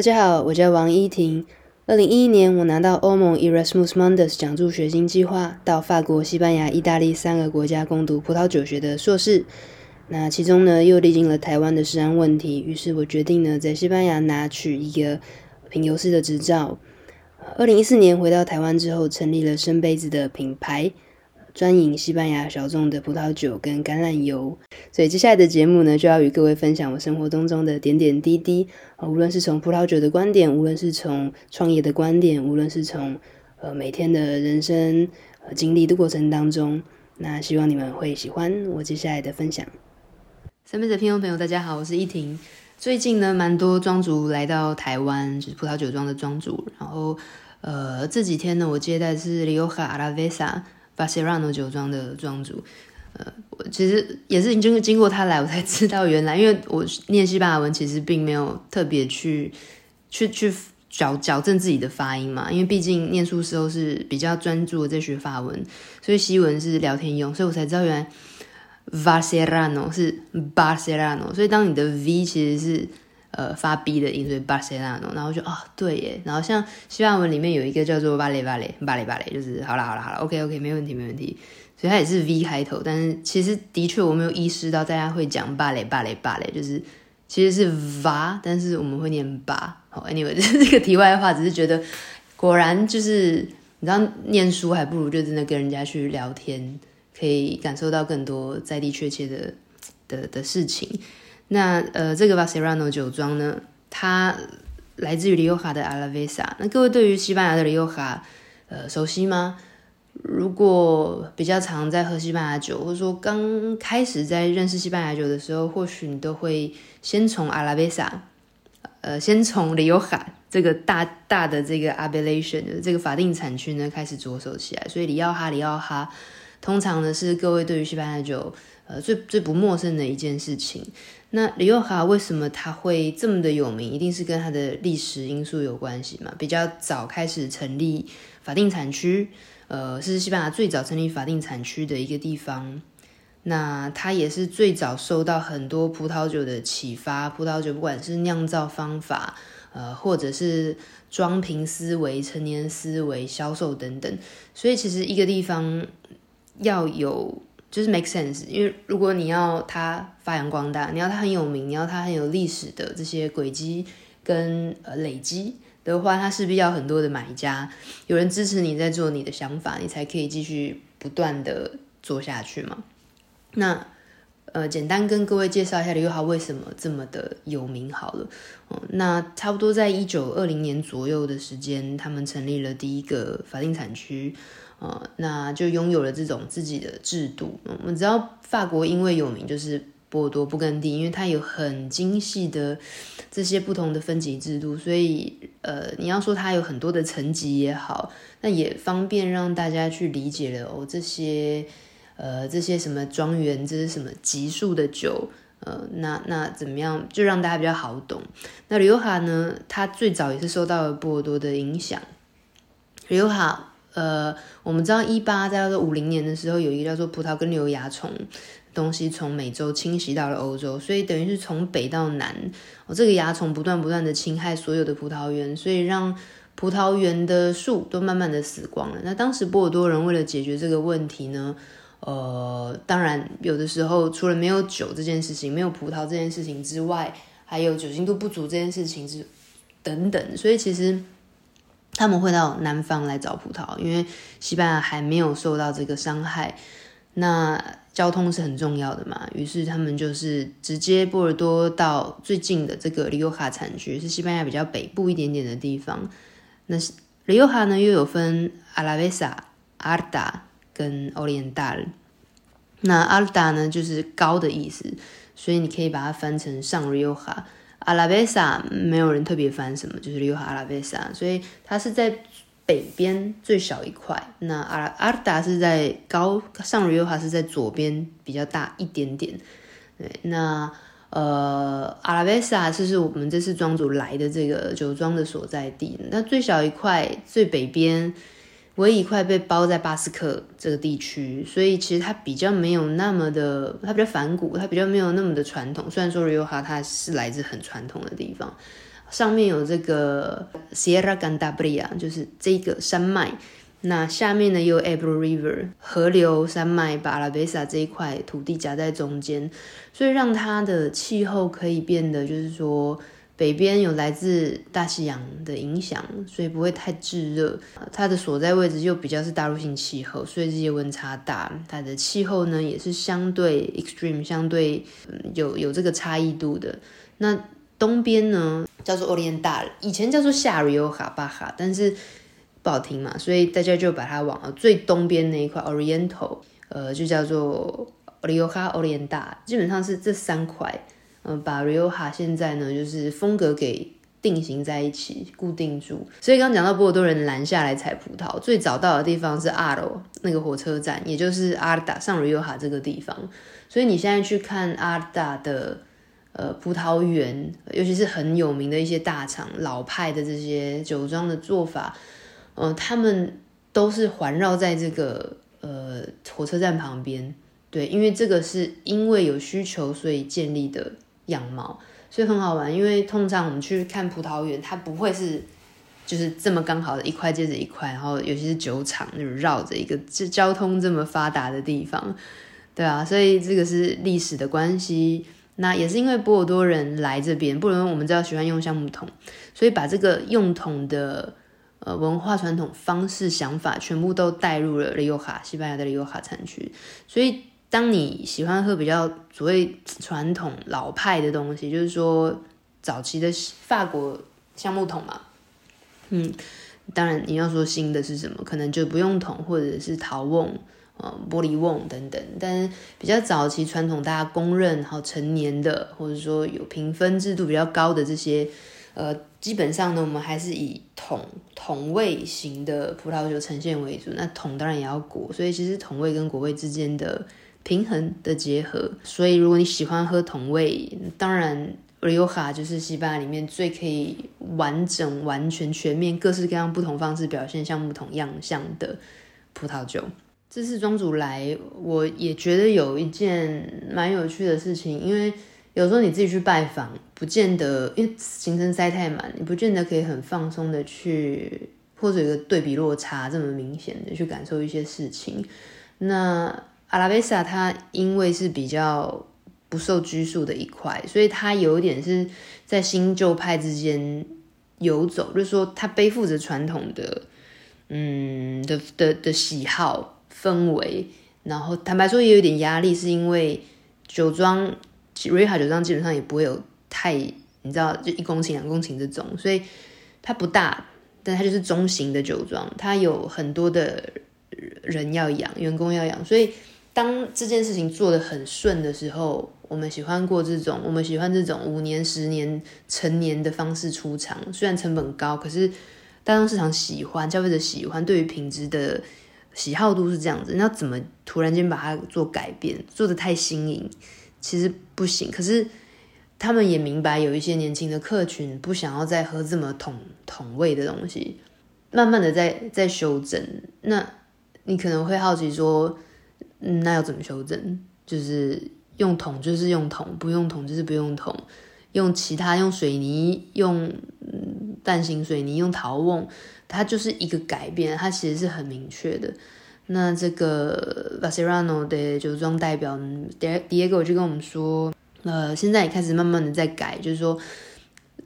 大家好，我叫王依婷。二零一一年，我拿到欧盟 Erasmus Mundus 奖助学金计划，到法国、西班牙、意大利三个国家攻读葡萄酒学的硕士。那其中呢，又历经了台湾的治安问题，于是我决定呢，在西班牙拿取一个品油师的执照。二零一四年回到台湾之后，成立了深杯子的品牌。专营西班牙小众的葡萄酒跟橄榄油，所以接下来的节目呢，就要与各位分享我生活当中的点点滴滴啊，无论是从葡萄酒的观点，无论是从创业的观点，无论是从呃每天的人生呃经历的过程当中，那希望你们会喜欢我接下来的分享。身边的听众朋友，大家好，我是依婷。最近呢，蛮多庄主来到台湾，就是葡萄酒庄的庄主，然后呃这几天呢，我接待是 Rioja Alavesa。巴塞拉诺酒庄的庄主，呃，我其实也是经经过他来，我才知道原来，因为我念西班牙文，其实并没有特别去去去矫矫正自己的发音嘛，因为毕竟念书时候是比较专注的在学法文，所以西文是聊天用，所以我才知道原来巴塞拉诺是巴塞拉诺，所以当你的 V 其实是。呃，发 B 的音，所以巴塞拉诺，然后就啊、哦，对耶，然后像西班牙文里面有一个叫做巴雷巴雷巴雷巴雷，就是好了好了好了，OK OK，没问题没问题，所以它也是 V 开头，但是其实的确我没有意识到大家会讲巴雷巴雷巴雷，就是其实是 V，但是我们会念巴。好，Anyway，这个题外话，只是觉得果然就是你知道，念书还不如就真的跟人家去聊天，可以感受到更多在地确切的的的事情。那呃，这个 Vacerano 酒庄呢，它来自于里奥哈的阿拉维萨。那各位对于西班牙的里奥哈，呃，熟悉吗？如果比较常在喝西班牙酒，或者说刚开始在认识西班牙酒的时候，或许你都会先从阿拉维萨，呃，先从里奥哈这个大大的这个 appellation 这个法定产区呢开始着手起来。所以里奥哈，里奥哈，通常呢是各位对于西班牙酒，呃，最最不陌生的一件事情。那里奥哈为什么它会这么的有名？一定是跟它的历史因素有关系嘛？比较早开始成立法定产区，呃，是西班牙最早成立法定产区的一个地方。那它也是最早受到很多葡萄酒的启发，葡萄酒不管是酿造方法，呃，或者是装瓶思维、陈年思维、销售等等。所以其实一个地方要有。就是 make sense，因为如果你要它发扬光大，你要它很有名，你要它很有历史的这些轨迹跟呃累积的话，它势必要很多的买家，有人支持你在做你的想法，你才可以继续不断的做下去嘛。那呃，简单跟各位介绍一下里奥哈为什么这么的有名好了。嗯，那差不多在一九二零年左右的时间，他们成立了第一个法定产区。呃，那就拥有了这种自己的制度。我们知道法国因为有名就是波多布根地，因为它有很精细的这些不同的分级制度，所以呃，你要说它有很多的层级也好，那也方便让大家去理解了哦。这些呃，这些什么庄园，这是什么级数的酒，呃，那那怎么样，就让大家比较好懂。那里奥哈呢，它最早也是受到了波尔多的影响，里奥哈。呃，我们知道一八在五零年的时候，有一个叫做葡萄根瘤蚜虫东西从美洲侵袭到了欧洲，所以等于是从北到南，哦，这个蚜虫不断不断的侵害所有的葡萄园，所以让葡萄园的树都慢慢的死光了。那当时波尔多人为了解决这个问题呢，呃，当然有的时候除了没有酒这件事情，没有葡萄这件事情之外，还有酒精度不足这件事情之等等，所以其实。他们会到南方来找葡萄，因为西班牙还没有受到这个伤害。那交通是很重要的嘛，于是他们就是直接波尔多到最近的这个里奥哈产区，是西班牙比较北部一点点的地方。那是里奥哈呢，又有分阿拉维萨、阿尔达跟奥利恩达。那阿尔达呢，就是高的意思，所以你可以把它翻成上里奥哈。阿拉维萨没有人特别翻什么，就是里奥哈阿拉维萨，所以它是在北边最小一块。那阿拉阿尔达是在高上里奥哈是在左边比较大一点点。对，那呃阿拉维萨是是我们这次庄主来的这个酒庄的所在地。那最小一块最北边。唯一一块被包在巴斯克这个地区，所以其实它比较没有那么的，它比较反骨，它比较没有那么的传统。虽然说里奥哈它是来自很传统的地方，上面有这个 Sierra Gandabria，就是这个山脉。那下面呢，有 Ebro River 河流山脉，把阿拉贝萨这一块土地夹在中间，所以让它的气候可以变得，就是说北边有来自大西洋的影响，所以不会太炙热。它的所在位置又比较是大陆性气候，所以日夜温差大。它的气候呢，也是相对 extreme，相对有有这个差异度的。那东边呢，叫做 Oriental，以前叫做下 Rioja 巴哈，但是。不好听嘛，所以大家就把它往最东边那一块 Oriental，呃，就叫做 Rioja Oriental，基本上是这三块，把 Rioja 现在呢就是风格给定型在一起，固定住。所以刚讲到波尔多人拦下来采葡萄，最早到的地方是 Aro 那个火车站，也就是 Arda 上 Rioja 这个地方。所以你现在去看 Arda 的呃葡萄园，尤其是很有名的一些大厂、老派的这些酒庄的做法。呃，他们都是环绕在这个呃火车站旁边，对，因为这个是因为有需求所以建立的样貌，所以很好玩。因为通常我们去看葡萄园，它不会是就是这么刚好的一块接着一块，然后尤其是酒厂就是绕着一个这交通这么发达的地方，对啊，所以这个是历史的关系。那也是因为波尔多人来这边，波尔多我们知道喜欢用橡木桶，所以把这个用桶的。呃，文化传统方式想法全部都带入了里奥卡，西班牙的里奥卡产区。所以，当你喜欢喝比较所谓传统老派的东西，就是说早期的法国橡木桶嘛，嗯，当然你要说新的是什么，可能就不用桶或者是陶瓮、呃玻璃瓮等等。但是比较早期传统大家公认，好成年的，或者说有评分制度比较高的这些。呃，基本上呢，我们还是以桶桶味型的葡萄酒呈现为主。那桶当然也要果，所以其实桶味跟果味之间的平衡的结合。所以如果你喜欢喝桶味，当然 Rioja 就是西班牙里面最可以完整、完全、全面、各式各样不同方式表现像不同样相的葡萄酒。这次庄主来，我也觉得有一件蛮有趣的事情，因为。有时候你自己去拜访，不见得，因为行程塞太满，你不见得可以很放松的去，或者有个对比落差这么明显的去感受一些事情。那阿拉贝萨它因为是比较不受拘束的一块，所以它有一点是在新旧派之间游走，就是说它背负着传统的，嗯的的的喜好氛围，然后坦白说也有点压力，是因为酒庄。瑞哈酒庄基本上也不会有太，你知道，就一公顷、两公顷这种，所以它不大，但它就是中型的酒庄，它有很多的人要养，员工要养，所以当这件事情做得很顺的时候，我们喜欢过这种，我们喜欢这种五年、十年、成年的方式出厂，虽然成本高，可是大众市场喜欢，消费者喜欢，对于品质的喜好度是这样子，那怎么突然间把它做改变，做得太新颖？其实不行，可是他们也明白，有一些年轻的客群不想要再喝这么桶桶味的东西，慢慢的在在修正。那你可能会好奇说，嗯，那要怎么修正？就是用桶就是用桶，不用桶就是不用桶，用其他用水泥，用蛋形水泥，用陶瓮，它就是一个改变，它其实是很明确的。那这个 Vassarano 的酒庄代表 Diego 就跟我们说，呃，现在也开始慢慢的在改，就是说，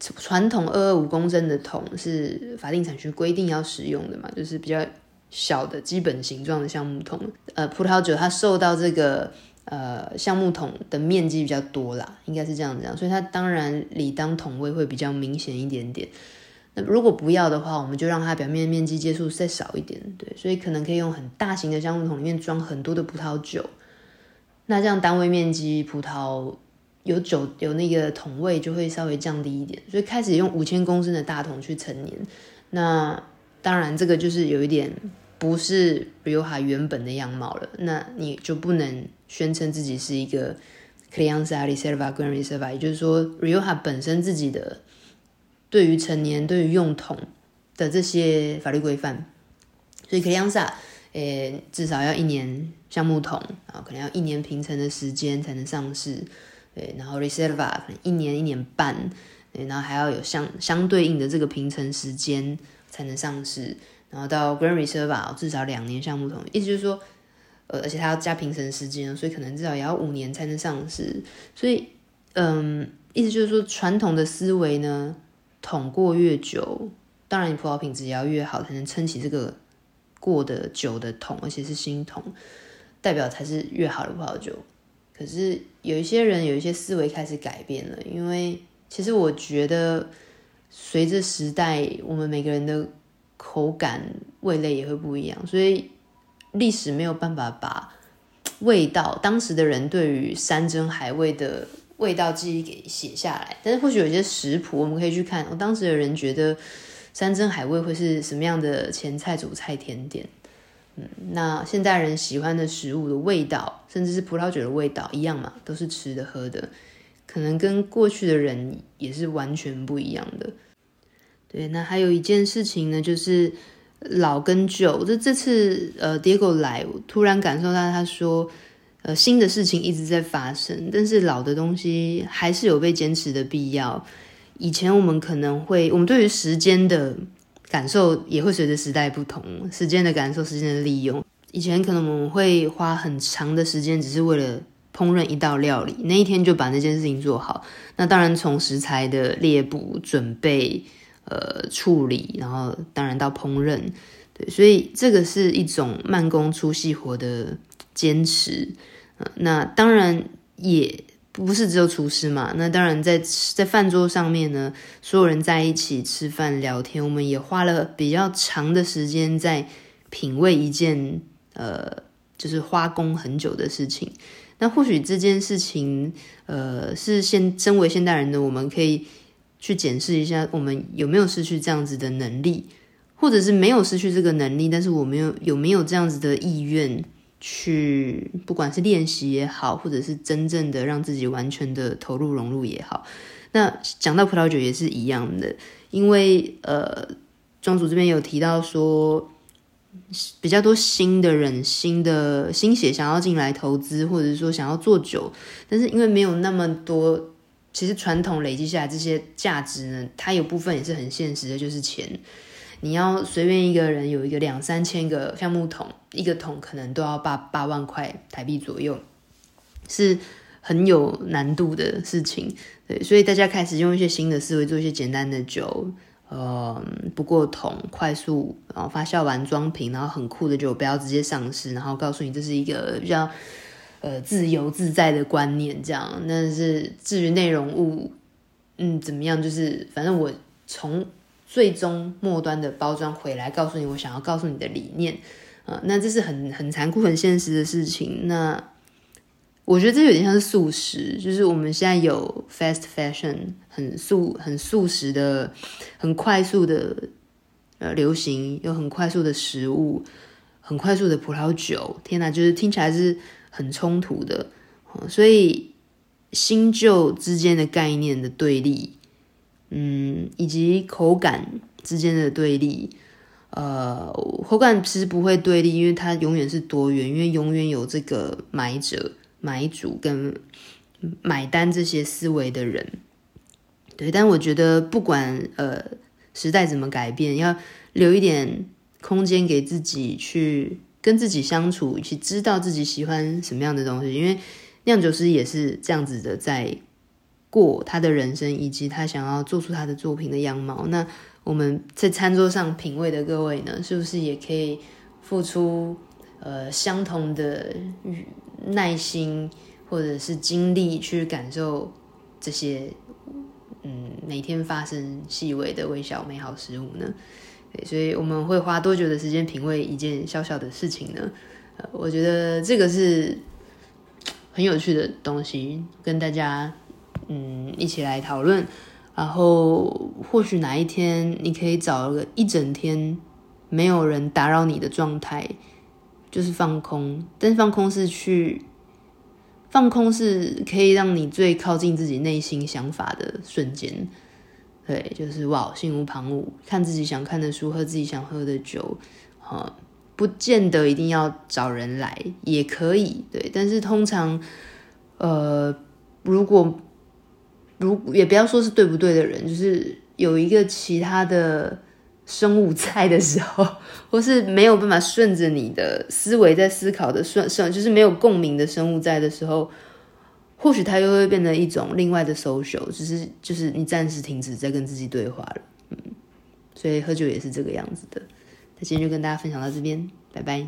传统二二五公升的桶是法定产区规定要使用的嘛，就是比较小的基本形状的橡木桶。呃，葡萄酒它受到这个呃橡木桶的面积比较多啦，应该是这样子讲，所以它当然理当桶味会比较明显一点点。那如果不要的话，我们就让它表面面积接触再少一点，对，所以可能可以用很大型的橡木桶里面装很多的葡萄酒，那这样单位面积葡萄有酒有那个桶味就会稍微降低一点，所以开始用五千公升的大桶去陈年，那当然这个就是有一点不是 Rioja 原本的样貌了，那你就不能宣称自己是一个 Crianza Reserva Gran Reserva，也就是说 Rioja 本身自己的。对于成年、对于用桶的这些法律规范，所以 Crianza 诶，至少要一年橡木桶，然后可能要一年平成的时间才能上市，对，然后 Reserva 可能一年一年半，对，然后还要有相相对应的这个平成时间才能上市，然后到 Grand Reserva 至少两年橡木桶，意思就是说，呃，而且它要加评审时间，所以可能至少也要五年才能上市，所以，嗯，意思就是说，传统的思维呢，桶过越久，当然你葡萄品质也要越好，才能撑起这个过得久的桶，而且是新桶，代表才是越好的葡萄酒。可是有一些人有一些思维开始改变了，因为其实我觉得随着时代，我们每个人的口感、味蕾也会不一样，所以历史没有办法把味道当时的人对于山珍海味的味道记忆给写下来。但是或许有些食谱我们可以去看，我当时的人觉得山珍海味会是什么样的前菜、主菜、甜点。嗯，那现代人喜欢的食物的味道，甚至是葡萄酒的味道一样嘛，都是吃的喝的，可能跟过去的人也是完全不一样的。对，那还有一件事情呢，就是老跟旧。这这次呃，Diego 来，突然感受到他说，呃，新的事情一直在发生，但是老的东西还是有被坚持的必要。以前我们可能会，我们对于时间的。感受也会随着时代不同，时间的感受，时间的利用。以前可能我们会花很长的时间，只是为了烹饪一道料理，那一天就把那件事情做好。那当然，从食材的猎捕、准备、呃处理，然后当然到烹饪，对，所以这个是一种慢工出细活的坚持。呃，那当然也。不是只有厨师嘛？那当然在，在在饭桌上面呢，所有人在一起吃饭聊天，我们也花了比较长的时间在品味一件呃，就是花工很久的事情。那或许这件事情，呃，是现身为现代人的我们可以去检视一下，我们有没有失去这样子的能力，或者是没有失去这个能力，但是我们有有没有这样子的意愿？去，不管是练习也好，或者是真正的让自己完全的投入融入也好，那讲到葡萄酒也是一样的，因为呃，庄主这边有提到说，比较多新的人、新的新血想要进来投资，或者是说想要做酒，但是因为没有那么多，其实传统累积下来这些价值呢，它有部分也是很现实的，就是钱。你要随便一个人有一个两三千个橡木桶，一个桶可能都要八八万块台币左右，是很有难度的事情。对，所以大家开始用一些新的思维做一些简单的酒，呃，不过桶，快速，然后发酵完装瓶，然后很酷的酒，不要直接上市，然后告诉你这是一个比较呃自由自在的观念，这样。但是至于内容物，嗯，怎么样，就是反正我从。最终末端的包装回来，告诉你我想要告诉你的理念，啊、呃，那这是很很残酷、很现实的事情。那我觉得这有点像是素食，就是我们现在有 fast fashion，很速、很速食的、很快速的呃流行，有很快速的食物，很快速的葡萄酒。天哪，就是听起来是很冲突的。所以新旧之间的概念的对立。嗯，以及口感之间的对立，呃，口感其实不会对立，因为它永远是多元，因为永远有这个买者、买主跟买单这些思维的人。对，但我觉得不管呃时代怎么改变，要留一点空间给自己去跟自己相处，去知道自己喜欢什么样的东西，因为酿酒师也是这样子的在。过他的人生，以及他想要做出他的作品的样貌。那我们在餐桌上品味的各位呢，是不是也可以付出呃相同的耐心或者是精力去感受这些嗯每天发生细微的微小美好事物呢？对，所以我们会花多久的时间品味一件小小的事情呢？呃，我觉得这个是很有趣的东西，跟大家。嗯，一起来讨论，然后或许哪一天你可以找个一整天没有人打扰你的状态，就是放空。但是放空是去放空，是可以让你最靠近自己内心想法的瞬间。对，就是哇，心无旁骛，看自己想看的书，喝自己想喝的酒，哈，不见得一定要找人来，也可以。对，但是通常，呃，如果如也不要说是对不对的人，就是有一个其他的生物在的时候，或是没有办法顺着你的思维在思考的顺顺，就是没有共鸣的生物在的时候，或许它又会变成一种另外的 social，只是就是你暂时停止在跟自己对话了。嗯，所以喝酒也是这个样子的。那今天就跟大家分享到这边，拜拜。